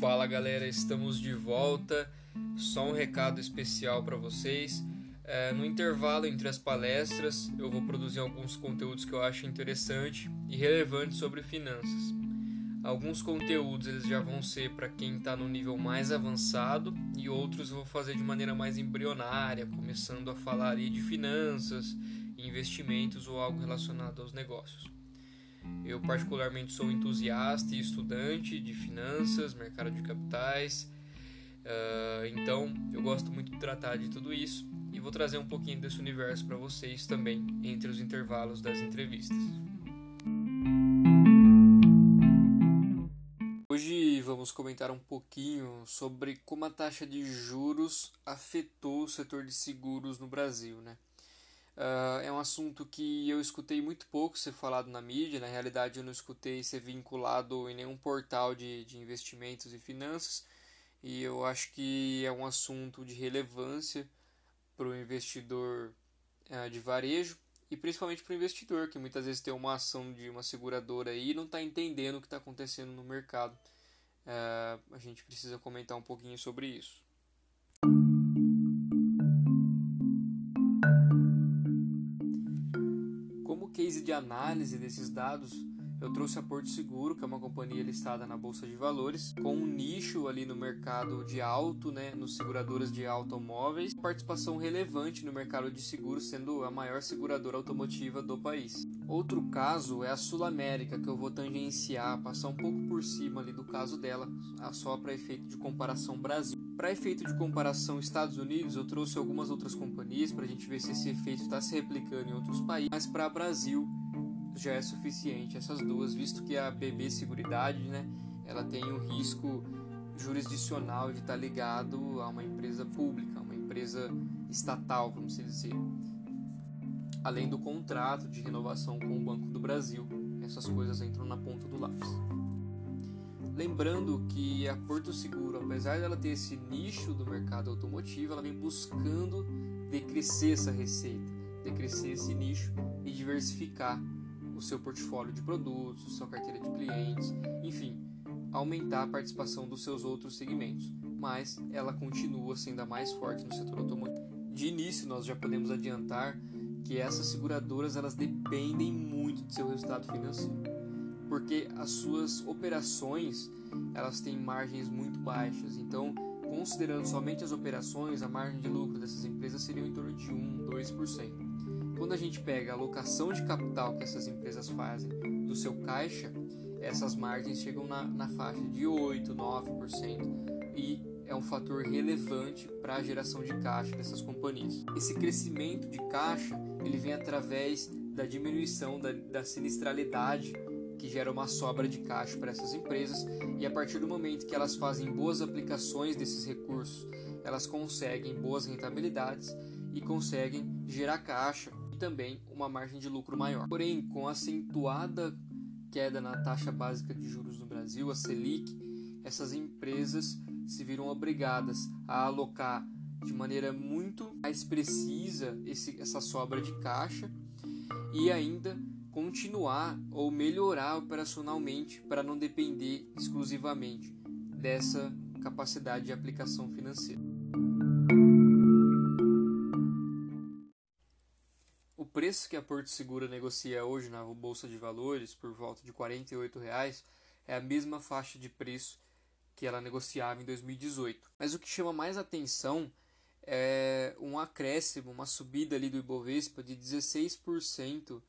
Fala galera, estamos de volta. Só um recado especial para vocês. É, no intervalo entre as palestras, eu vou produzir alguns conteúdos que eu acho interessante e relevante sobre finanças. Alguns conteúdos eles já vão ser para quem está no nível mais avançado e outros eu vou fazer de maneira mais embrionária, começando a falar de finanças, investimentos ou algo relacionado aos negócios. Eu, particularmente, sou entusiasta e estudante de finanças, mercado de capitais, uh, então eu gosto muito de tratar de tudo isso e vou trazer um pouquinho desse universo para vocês também entre os intervalos das entrevistas. Hoje vamos comentar um pouquinho sobre como a taxa de juros afetou o setor de seguros no Brasil, né? Uh, é um assunto que eu escutei muito pouco ser falado na mídia, na realidade eu não escutei ser vinculado em nenhum portal de, de investimentos e finanças, e eu acho que é um assunto de relevância para o investidor uh, de varejo e principalmente para o investidor, que muitas vezes tem uma ação de uma seguradora aí e não está entendendo o que está acontecendo no mercado. Uh, a gente precisa comentar um pouquinho sobre isso. De análise desses dados, eu trouxe a Porto Seguro, que é uma companhia listada na Bolsa de Valores, com um nicho ali no mercado de auto, né, nos seguradoras de automóveis, participação relevante no mercado de seguros, sendo a maior seguradora automotiva do país. Outro caso é a Sul América, que eu vou tangenciar, passar um pouco por cima ali do caso dela, só para efeito de comparação Brasil. Para efeito de comparação Estados Unidos, eu trouxe algumas outras companhias para a gente ver se esse efeito está se replicando em outros países, mas para Brasil já é suficiente essas duas, visto que a BB Seguridade, né, ela tem o risco jurisdicional de estar tá ligado a uma empresa pública, uma empresa estatal, vamos dizer. Além do contrato de renovação com o Banco do Brasil, essas coisas entram na ponta do lápis. Lembrando que a Porto Seguro, apesar dela ter esse nicho do mercado automotivo, ela vem buscando decrescer essa receita, decrescer esse nicho e diversificar o seu portfólio de produtos, sua carteira de clientes, enfim, aumentar a participação dos seus outros segmentos. Mas ela continua sendo a mais forte no setor automotivo. De início, nós já podemos adiantar que essas seguradoras elas dependem muito do seu resultado financeiro porque as suas operações elas têm margens muito baixas. Então, considerando somente as operações, a margem de lucro dessas empresas seria em torno de 1, 2%. Quando a gente pega a alocação de capital que essas empresas fazem do seu caixa, essas margens chegam na, na faixa de 8, 9% e é um fator relevante para a geração de caixa dessas companhias. Esse crescimento de caixa ele vem através da diminuição da, da sinistralidade que gera uma sobra de caixa para essas empresas e a partir do momento que elas fazem boas aplicações desses recursos, elas conseguem boas rentabilidades e conseguem gerar caixa e também uma margem de lucro maior. Porém, com a acentuada queda na taxa básica de juros no Brasil, a Selic, essas empresas se viram obrigadas a alocar de maneira muito mais precisa esse, essa sobra de caixa e ainda continuar ou melhorar operacionalmente para não depender exclusivamente dessa capacidade de aplicação financeira. O preço que a Porto Segura negocia hoje na Bolsa de Valores, por volta de 48 reais, é a mesma faixa de preço que ela negociava em 2018. Mas o que chama mais atenção é um acréscimo, uma subida ali do Ibovespa de 16%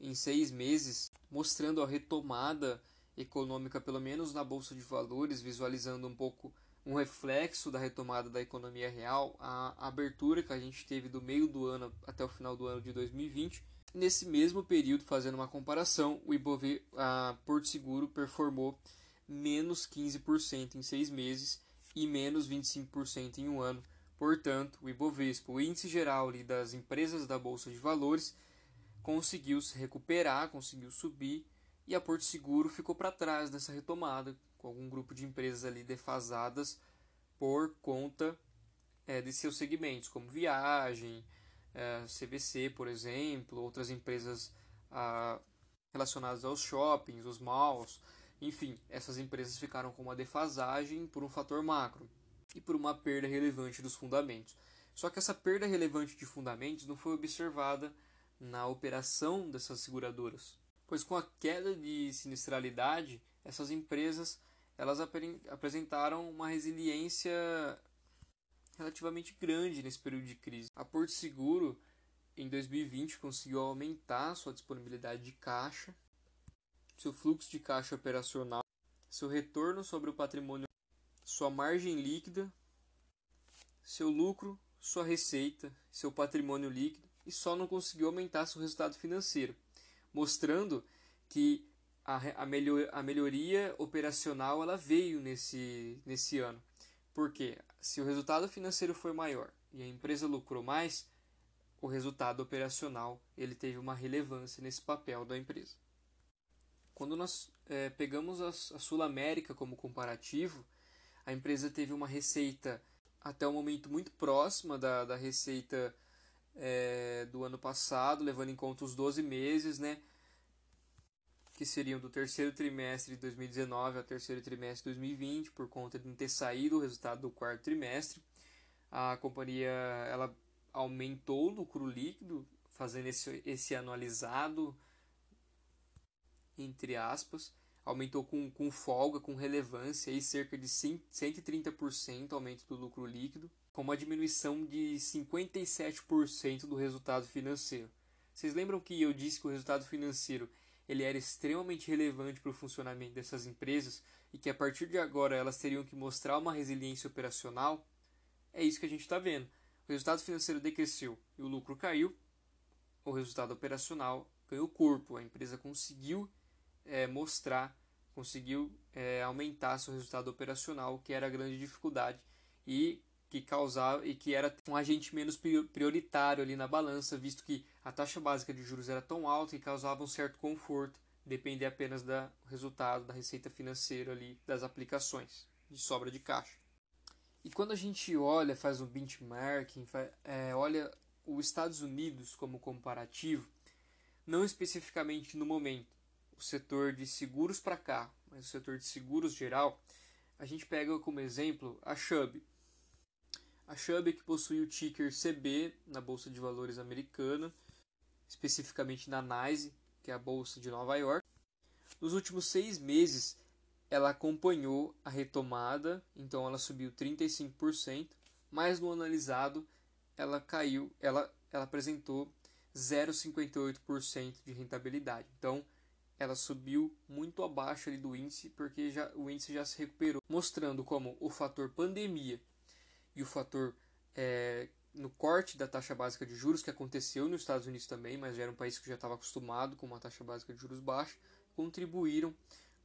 em seis meses, mostrando a retomada econômica, pelo menos na Bolsa de Valores, visualizando um pouco um reflexo da retomada da economia real, a abertura que a gente teve do meio do ano até o final do ano de 2020. Nesse mesmo período, fazendo uma comparação, o Ibov, a Porto Seguro performou menos 15% em seis meses e menos 25% em um ano. Portanto, o Ibovespa, o índice geral das empresas da Bolsa de Valores, conseguiu se recuperar, conseguiu subir e a Porto Seguro ficou para trás dessa retomada, com algum grupo de empresas ali defasadas por conta é, de seus segmentos, como viagem, é, CVC, por exemplo, outras empresas relacionadas aos shoppings, os malls, Enfim, essas empresas ficaram com uma defasagem por um fator macro e por uma perda relevante dos fundamentos. Só que essa perda relevante de fundamentos não foi observada na operação dessas seguradoras, pois com a queda de sinistralidade, essas empresas elas apresentaram uma resiliência relativamente grande nesse período de crise. A Porto Seguro, em 2020, conseguiu aumentar sua disponibilidade de caixa, seu fluxo de caixa operacional, seu retorno sobre o patrimônio, sua margem líquida, seu lucro, sua receita, seu patrimônio líquido e só não conseguiu aumentar seu resultado financeiro, mostrando que a, a, melhor, a melhoria operacional ela veio nesse, nesse ano. Porque se o resultado financeiro foi maior e a empresa lucrou mais, o resultado operacional ele teve uma relevância nesse papel da empresa. Quando nós é, pegamos a, a Sul América como comparativo, a empresa teve uma receita até o momento muito próxima da, da receita é, do ano passado, levando em conta os 12 meses, né? que seriam do terceiro trimestre de 2019 ao terceiro trimestre de 2020, por conta de não ter saído o resultado do quarto trimestre. A companhia ela aumentou o lucro líquido, fazendo esse, esse anualizado, entre aspas, aumentou com, com folga, com relevância, aí cerca de 130% aumento do lucro líquido, com uma diminuição de 57% do resultado financeiro. Vocês lembram que eu disse que o resultado financeiro ele era extremamente relevante para o funcionamento dessas empresas e que a partir de agora elas teriam que mostrar uma resiliência operacional, é isso que a gente está vendo. O resultado financeiro decresceu e o lucro caiu, o resultado operacional ganhou corpo. A empresa conseguiu é, mostrar, conseguiu é, aumentar seu resultado operacional, que era a grande dificuldade e que causava e que era um agente menos prioritário ali na balança, visto que a taxa básica de juros era tão alta que causava um certo conforto, depender apenas do resultado da receita financeira ali das aplicações de sobra de caixa. E quando a gente olha, faz um benchmarking, faz, é, olha os Estados Unidos como comparativo, não especificamente no momento, o setor de seguros para cá, mas o setor de seguros geral, a gente pega como exemplo a Chubb, a Chubb que possui o ticker CB na Bolsa de Valores americana, especificamente na NYSE, que é a Bolsa de Nova York. Nos últimos seis meses, ela acompanhou a retomada, então ela subiu 35%, mas no analisado ela caiu, ela, ela apresentou 0,58% de rentabilidade. Então, ela subiu muito abaixo ali do índice, porque já, o índice já se recuperou, mostrando como o fator pandemia e o fator é, no corte da taxa básica de juros, que aconteceu nos Estados Unidos também, mas já era um país que já estava acostumado com uma taxa básica de juros baixa, contribuíram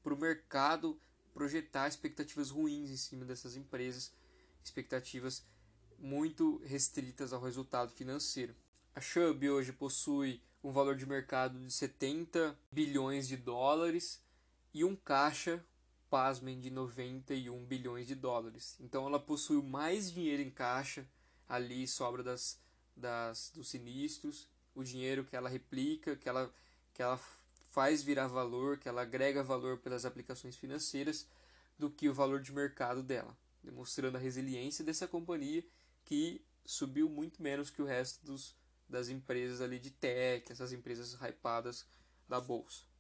para o mercado projetar expectativas ruins em cima dessas empresas, expectativas muito restritas ao resultado financeiro. A Chubb hoje possui um valor de mercado de 70 bilhões de dólares e um caixa pasmem, de 91 bilhões de dólares. Então ela possui mais dinheiro em caixa, ali sobra das, das, dos sinistros, o dinheiro que ela replica, que ela, que ela faz virar valor, que ela agrega valor pelas aplicações financeiras, do que o valor de mercado dela, demonstrando a resiliência dessa companhia que subiu muito menos que o resto dos, das empresas ali de tech, essas empresas hypadas da bolsa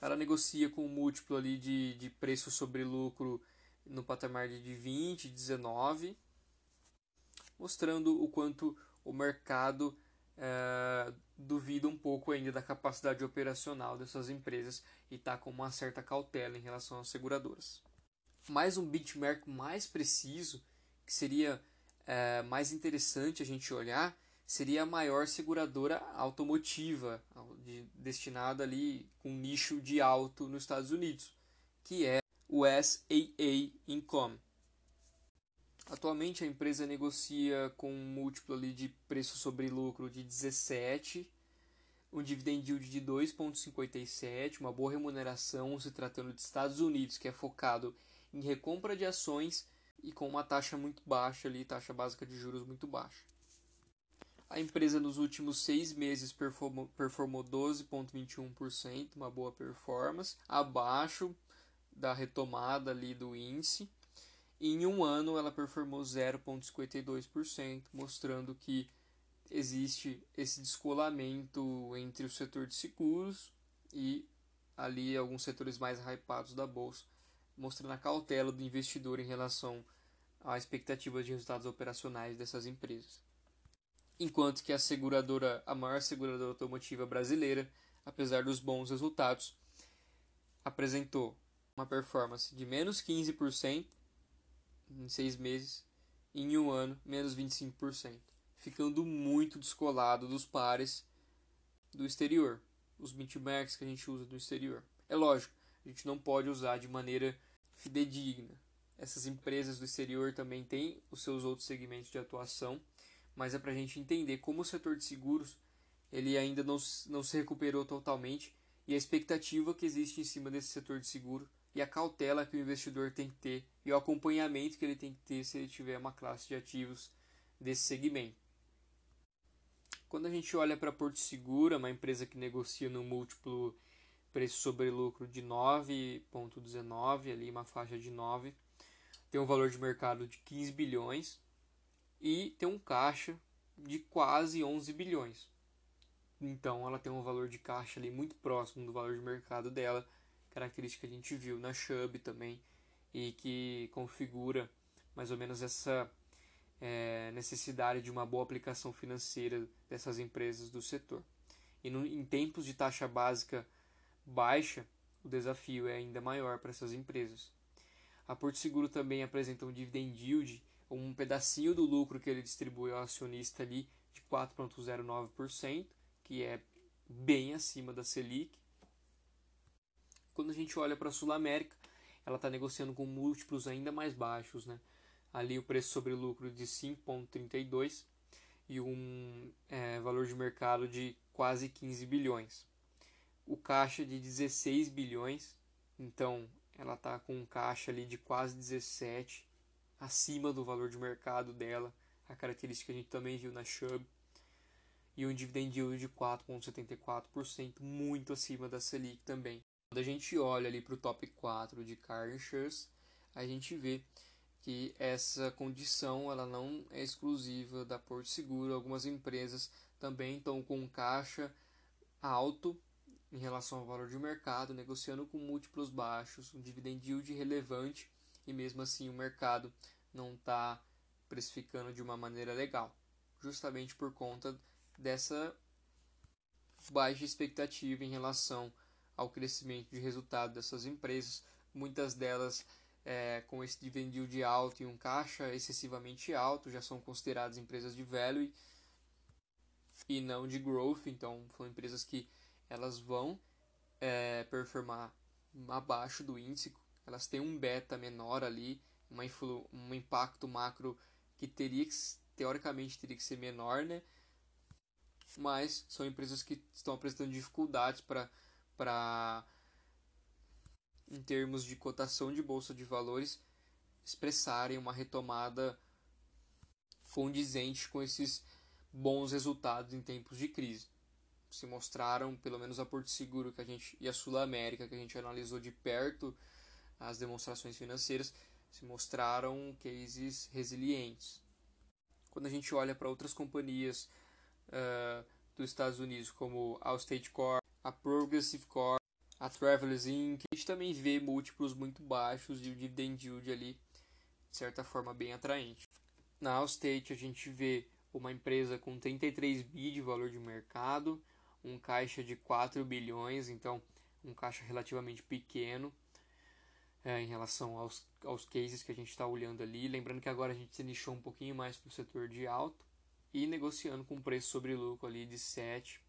ela negocia com um múltiplo ali de, de preço sobre lucro no patamar de 20, 19, mostrando o quanto o mercado é, duvida um pouco ainda da capacidade operacional dessas empresas e está com uma certa cautela em relação às seguradoras. Mais um benchmark mais preciso, que seria é, mais interessante a gente olhar, seria a maior seguradora automotiva de, destinada ali com um nicho de alto nos Estados Unidos, que é o SAA Income. Atualmente a empresa negocia com um múltiplo ali de preço sobre lucro de 17, um dividend yield de 2,57, uma boa remuneração se tratando de Estados Unidos, que é focado em recompra de ações e com uma taxa muito baixa ali, taxa básica de juros muito baixa. A empresa nos últimos seis meses performou, performou 12,21%, uma boa performance, abaixo da retomada ali do índice. E em um ano ela performou 0,52%, mostrando que existe esse descolamento entre o setor de seguros e ali alguns setores mais hypados da bolsa, mostrando a cautela do investidor em relação à expectativa de resultados operacionais dessas empresas. Enquanto que a seguradora, a maior seguradora automotiva brasileira, apesar dos bons resultados, apresentou uma performance de menos 15% em seis meses, e em um ano, menos 25%, ficando muito descolado dos pares do exterior, os benchmarks que a gente usa do exterior. É lógico, a gente não pode usar de maneira fidedigna. Essas empresas do exterior também têm os seus outros segmentos de atuação, mas é para a gente entender como o setor de seguros ele ainda não, não se recuperou totalmente e a expectativa que existe em cima desse setor de seguro e a cautela que o investidor tem que ter e o acompanhamento que ele tem que ter se ele tiver uma classe de ativos desse segmento. Quando a gente olha para Porto Segura, uma empresa que negocia no múltiplo preço sobre lucro de 9.19, ali uma faixa de 9, tem um valor de mercado de 15 bilhões e tem um caixa de quase 11 bilhões. Então ela tem um valor de caixa ali muito próximo do valor de mercado dela característica que a gente viu na Chubb também e que configura mais ou menos essa é, necessidade de uma boa aplicação financeira dessas empresas do setor. E no, em tempos de taxa básica baixa, o desafio é ainda maior para essas empresas. A Porto Seguro também apresenta um dividend yield, um pedacinho do lucro que ele distribui ao acionista ali de 4,09%, que é bem acima da Selic, quando a gente olha para a Sul América, ela está negociando com múltiplos ainda mais baixos, né? Ali o preço sobre lucro de 5,32 e um é, valor de mercado de quase 15 bilhões. O caixa de 16 bilhões, então ela está com um caixa ali de quase 17, acima do valor de mercado dela, a característica que a gente também viu na Chubb. E um dividend yield de 4,74%, muito acima da Selic também. Quando a gente olha ali para o top 4 de car insurance, a gente vê que essa condição ela não é exclusiva da Porto Seguro. Algumas empresas também estão com caixa alto em relação ao valor de mercado, negociando com múltiplos baixos, um dividend yield relevante e mesmo assim o mercado não está precificando de uma maneira legal, justamente por conta dessa baixa expectativa em relação ao crescimento de resultado dessas empresas, muitas delas é, com esse dividend yield alto e um caixa excessivamente alto, já são consideradas empresas de value e não de growth, então são empresas que elas vão é, performar abaixo do índice, elas têm um beta menor ali, uma um impacto macro que teria que, teoricamente teria que ser menor, né? Mas são empresas que estão apresentando dificuldades para para, em termos de cotação de bolsa de valores, expressarem uma retomada condizente com esses bons resultados em tempos de crise. Se mostraram, pelo menos a Porto Seguro que a gente e a Sul América que a gente analisou de perto as demonstrações financeiras, se mostraram cases resilientes. Quando a gente olha para outras companhias uh, dos Estados Unidos, como a State Corp, a Progressive Core, a Travelers Inc. A gente também vê múltiplos muito baixos e o dividend yield ali, de certa forma, bem atraente. Na Allstate a gente vê uma empresa com 33 bi de valor de mercado, um caixa de 4 bilhões, então um caixa relativamente pequeno é, em relação aos, aos cases que a gente está olhando ali. Lembrando que agora a gente se nichou um pouquinho mais para o setor de alto e negociando com preço sobre lucro ali de 7,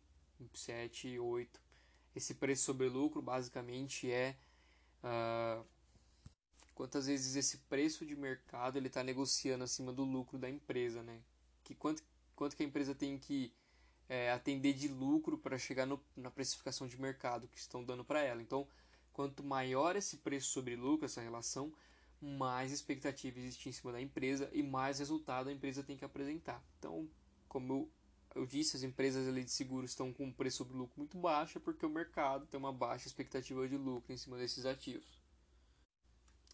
7, 8 esse preço sobre lucro basicamente é uh, quantas vezes esse preço de mercado ele está negociando acima do lucro da empresa, né? Que quanto, quanto que a empresa tem que é, atender de lucro para chegar no, na precificação de mercado que estão dando para ela. Então, quanto maior esse preço sobre lucro, essa relação, mais expectativa existe em cima da empresa e mais resultado a empresa tem que apresentar. Então, como eu eu disse, as empresas ali de seguro estão com um preço sobre lucro muito baixo porque o mercado tem uma baixa expectativa de lucro em cima desses ativos.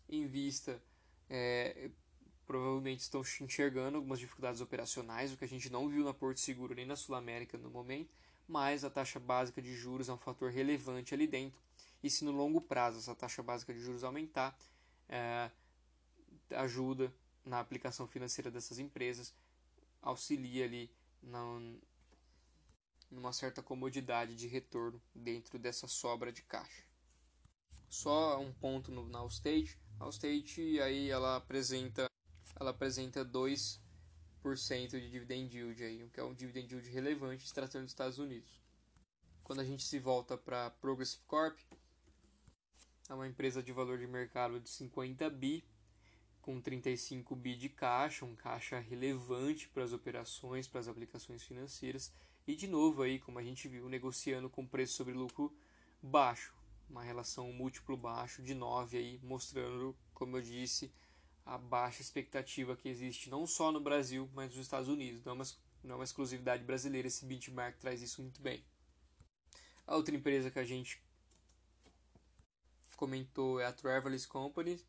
em vista, é, provavelmente estão enxergando algumas dificuldades operacionais, o que a gente não viu na Porto Seguro nem na Sul América no momento, mas a taxa básica de juros é um fator relevante ali dentro. E se no longo prazo essa taxa básica de juros aumentar, é, ajuda na aplicação financeira dessas empresas, auxilia ali na, numa certa comodidade de retorno dentro dessa sobra de caixa. Só um ponto no, na Allstate. A Allstate aí ela apresenta ela apresenta 2% de dividend yield aí, que é um dividend yield relevante se tratando dos Estados Unidos. Quando a gente se volta para Progressive Corp, é uma empresa de valor de mercado de 50 bi, com 35 bi de caixa, um caixa relevante para as operações, para as aplicações financeiras, e de novo aí, como a gente viu, negociando com preço sobre lucro baixo, uma relação múltiplo baixo de 9 aí, mostrando, como eu disse, a baixa expectativa que existe não só no Brasil, mas nos Estados Unidos. Não é uma, não é uma exclusividade brasileira, esse benchmark traz isso muito bem. A outra empresa que a gente comentou é a Travelers Company,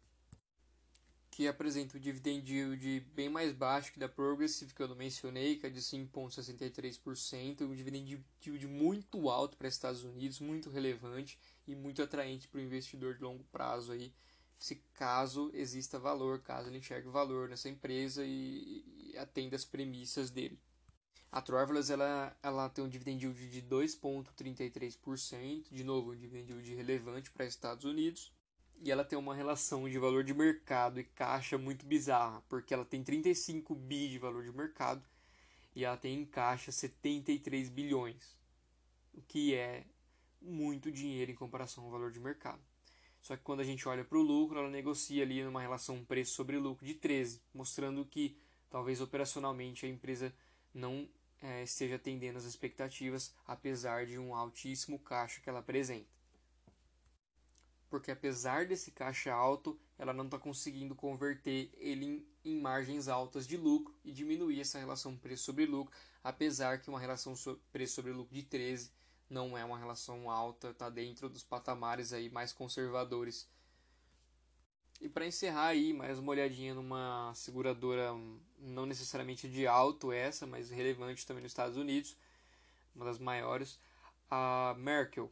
que apresenta o dividend yield bem mais baixo que da Progressive, que eu não mencionei, que é de 5,63%, um dividend yield muito alto para Estados Unidos, muito relevante e muito atraente para o investidor de longo prazo aí, se caso exista valor, caso ele enxergue valor nessa empresa e, e atenda as premissas dele. A Travelers ela, ela tem um dividend yield de 2,33%, de novo, um dividend yield relevante para Estados Unidos. E ela tem uma relação de valor de mercado e caixa muito bizarra, porque ela tem 35 bi de valor de mercado e ela tem em caixa 73 bilhões, o que é muito dinheiro em comparação ao valor de mercado. Só que quando a gente olha para o lucro, ela negocia ali numa relação preço sobre lucro de 13, mostrando que talvez operacionalmente a empresa não é, esteja atendendo às expectativas, apesar de um altíssimo caixa que ela apresenta. Porque apesar desse caixa alto, ela não está conseguindo converter ele em, em, margens altas de lucro e diminuir essa relação preço sobre lucro, apesar que uma relação so, preço sobre lucro de 13 não é uma relação alta, está dentro dos patamares aí mais conservadores e para encerrar aí, mais uma olhadinha numa seguradora não necessariamente de alto essa, mas relevante também nos Estados Unidos, uma das maiores, a Merkel.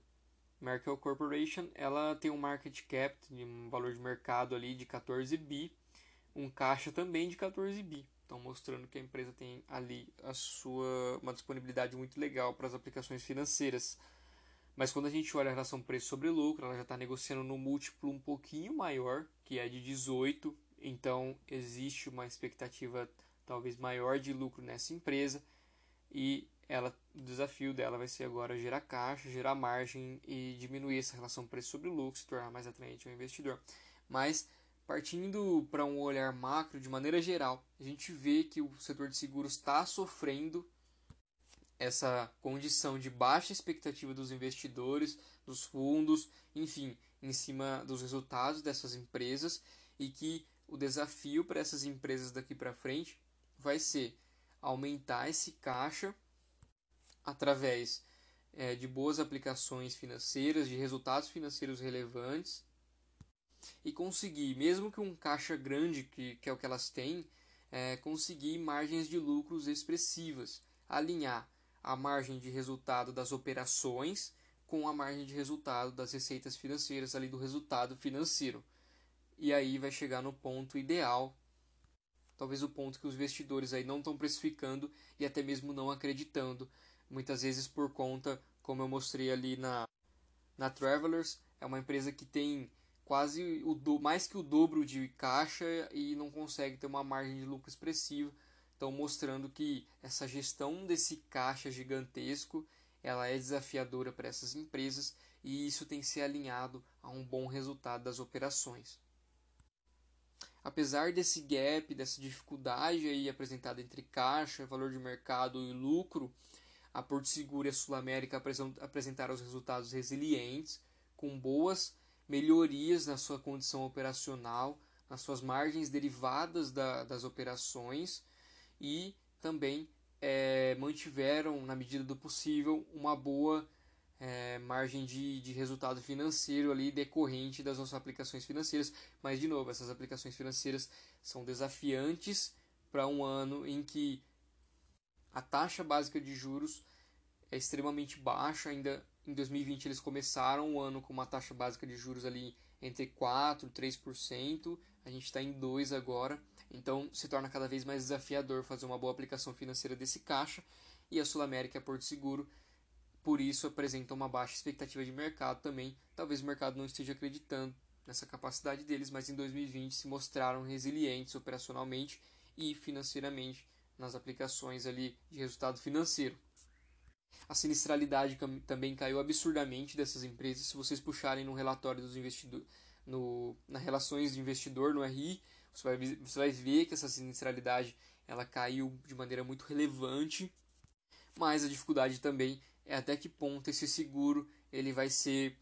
Merkel Corporation, ela tem um market cap, um valor de mercado ali de 14 bi, um caixa também de 14 bi. Então mostrando que a empresa tem ali a sua uma disponibilidade muito legal para as aplicações financeiras. Mas quando a gente olha a relação preço sobre lucro, ela já está negociando no múltiplo um pouquinho maior, que é de 18, então existe uma expectativa talvez maior de lucro nessa empresa e ela, o desafio dela vai ser agora gerar caixa, gerar margem e diminuir essa relação preço sobre lucro, se tornar mais atraente ao investidor. Mas partindo para um olhar macro, de maneira geral, a gente vê que o setor de seguros está sofrendo essa condição de baixa expectativa dos investidores, dos fundos, enfim, em cima dos resultados dessas empresas e que o desafio para essas empresas daqui para frente vai ser aumentar esse caixa através é, de boas aplicações financeiras, de resultados financeiros relevantes e conseguir, mesmo que um caixa grande, que, que é o que elas têm, é, conseguir margens de lucros expressivas, alinhar a margem de resultado das operações com a margem de resultado das receitas financeiras ali do resultado financeiro. E aí vai chegar no ponto ideal, talvez o ponto que os investidores aí não estão precificando e até mesmo não acreditando, muitas vezes por conta, como eu mostrei ali na na Travelers, é uma empresa que tem quase o do, mais que o dobro de caixa e não consegue ter uma margem de lucro expressiva estão mostrando que essa gestão desse caixa gigantesco ela é desafiadora para essas empresas e isso tem que ser alinhado a um bom resultado das operações. Apesar desse gap, dessa dificuldade aí apresentada entre caixa, valor de mercado e lucro, a Porto Seguro e a Sul América apresentaram os resultados resilientes, com boas melhorias na sua condição operacional, nas suas margens derivadas da, das operações e também é, mantiveram, na medida do possível, uma boa é, margem de, de resultado financeiro ali decorrente das nossas aplicações financeiras. Mas, de novo, essas aplicações financeiras são desafiantes para um ano em que a taxa básica de juros é extremamente baixa. Ainda em 2020 eles começaram o ano com uma taxa básica de juros ali entre 4% e 3%. A gente está em 2% agora. Então se torna cada vez mais desafiador fazer uma boa aplicação financeira desse caixa. E a Sul América é Porto Seguro por isso apresenta uma baixa expectativa de mercado também. Talvez o mercado não esteja acreditando nessa capacidade deles, mas em 2020 se mostraram resilientes operacionalmente e financeiramente nas aplicações ali de resultado financeiro. A sinistralidade também caiu absurdamente dessas empresas. Se vocês puxarem no relatório dos investidores, no, na relações de investidor, no RI, você vai, você vai ver que essa sinistralidade ela caiu de maneira muito relevante, mas a dificuldade também é até que ponto esse seguro ele vai ser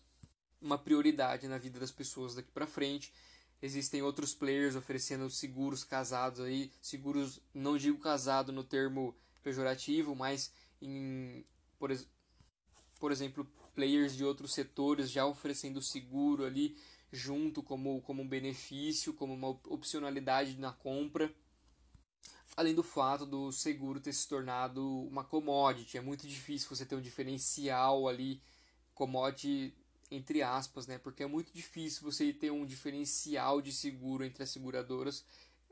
uma prioridade na vida das pessoas daqui para frente. Existem outros players oferecendo seguros casados aí, seguros não digo casado no termo pejorativo, mas em por, por exemplo, players de outros setores já oferecendo seguro ali junto como, como um benefício, como uma opcionalidade na compra além do fato do seguro ter se tornado uma commodity. É muito difícil você ter um diferencial ali, commodity entre aspas, né? Porque é muito difícil você ter um diferencial de seguro entre as seguradoras.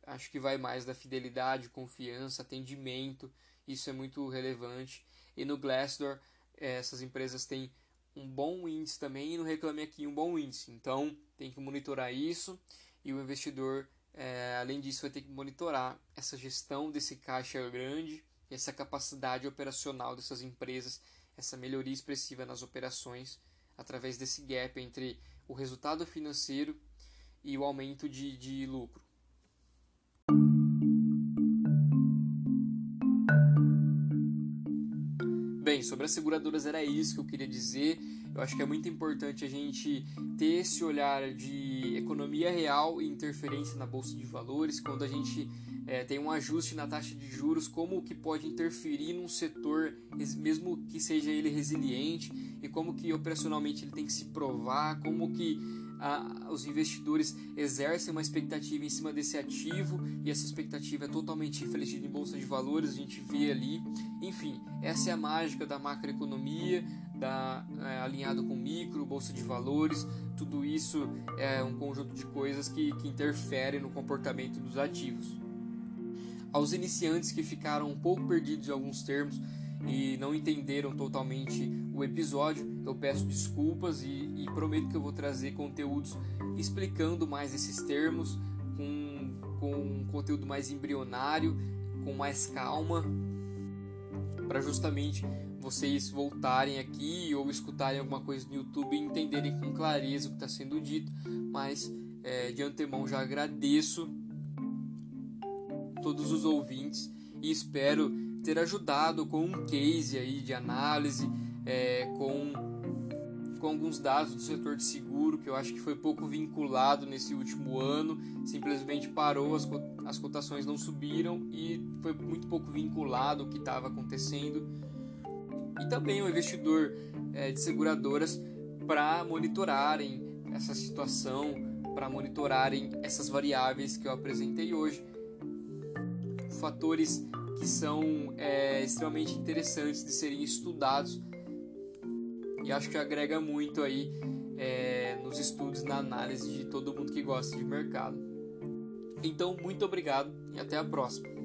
Acho que vai mais da fidelidade, confiança, atendimento. Isso é muito relevante. E no Glassdoor, eh, essas empresas têm um bom índice também e no Reclame Aqui um bom índice. Então, tem que monitorar isso e o investidor é, além disso, vai ter que monitorar essa gestão desse caixa grande, essa capacidade operacional dessas empresas, essa melhoria expressiva nas operações, através desse gap entre o resultado financeiro e o aumento de, de lucro. Bem, sobre as seguradoras era isso que eu queria dizer. Eu acho que é muito importante a gente ter esse olhar de economia real e interferência na bolsa de valores, quando a gente é, tem um ajuste na taxa de juros, como que pode interferir num setor, mesmo que seja ele resiliente, e como que operacionalmente ele tem que se provar, como que os investidores exercem uma expectativa em cima desse ativo e essa expectativa é totalmente refletida em bolsa de valores, a gente vê ali. Enfim, essa é a mágica da macroeconomia, da, é, alinhado com micro, bolsa de valores, tudo isso é um conjunto de coisas que, que interferem no comportamento dos ativos. Aos iniciantes que ficaram um pouco perdidos em alguns termos e não entenderam totalmente o episódio, eu peço desculpas e, e prometo que eu vou trazer conteúdos explicando mais esses termos, com, com um conteúdo mais embrionário, com mais calma, para justamente vocês voltarem aqui ou escutarem alguma coisa no YouTube e entenderem com clareza o que está sendo dito, mas é, de antemão já agradeço todos os ouvintes e espero ter ajudado com um case aí de análise, é, com, com alguns dados do setor de seguro que eu acho que foi pouco vinculado nesse último ano, simplesmente parou, as, as cotações não subiram e foi muito pouco vinculado o que estava acontecendo. E também o investidor é, de seguradoras para monitorarem essa situação, para monitorarem essas variáveis que eu apresentei hoje, fatores que são é, extremamente interessantes de serem estudados e acho que agrega muito aí é, nos estudos, na análise de todo mundo que gosta de mercado. Então, muito obrigado e até a próxima.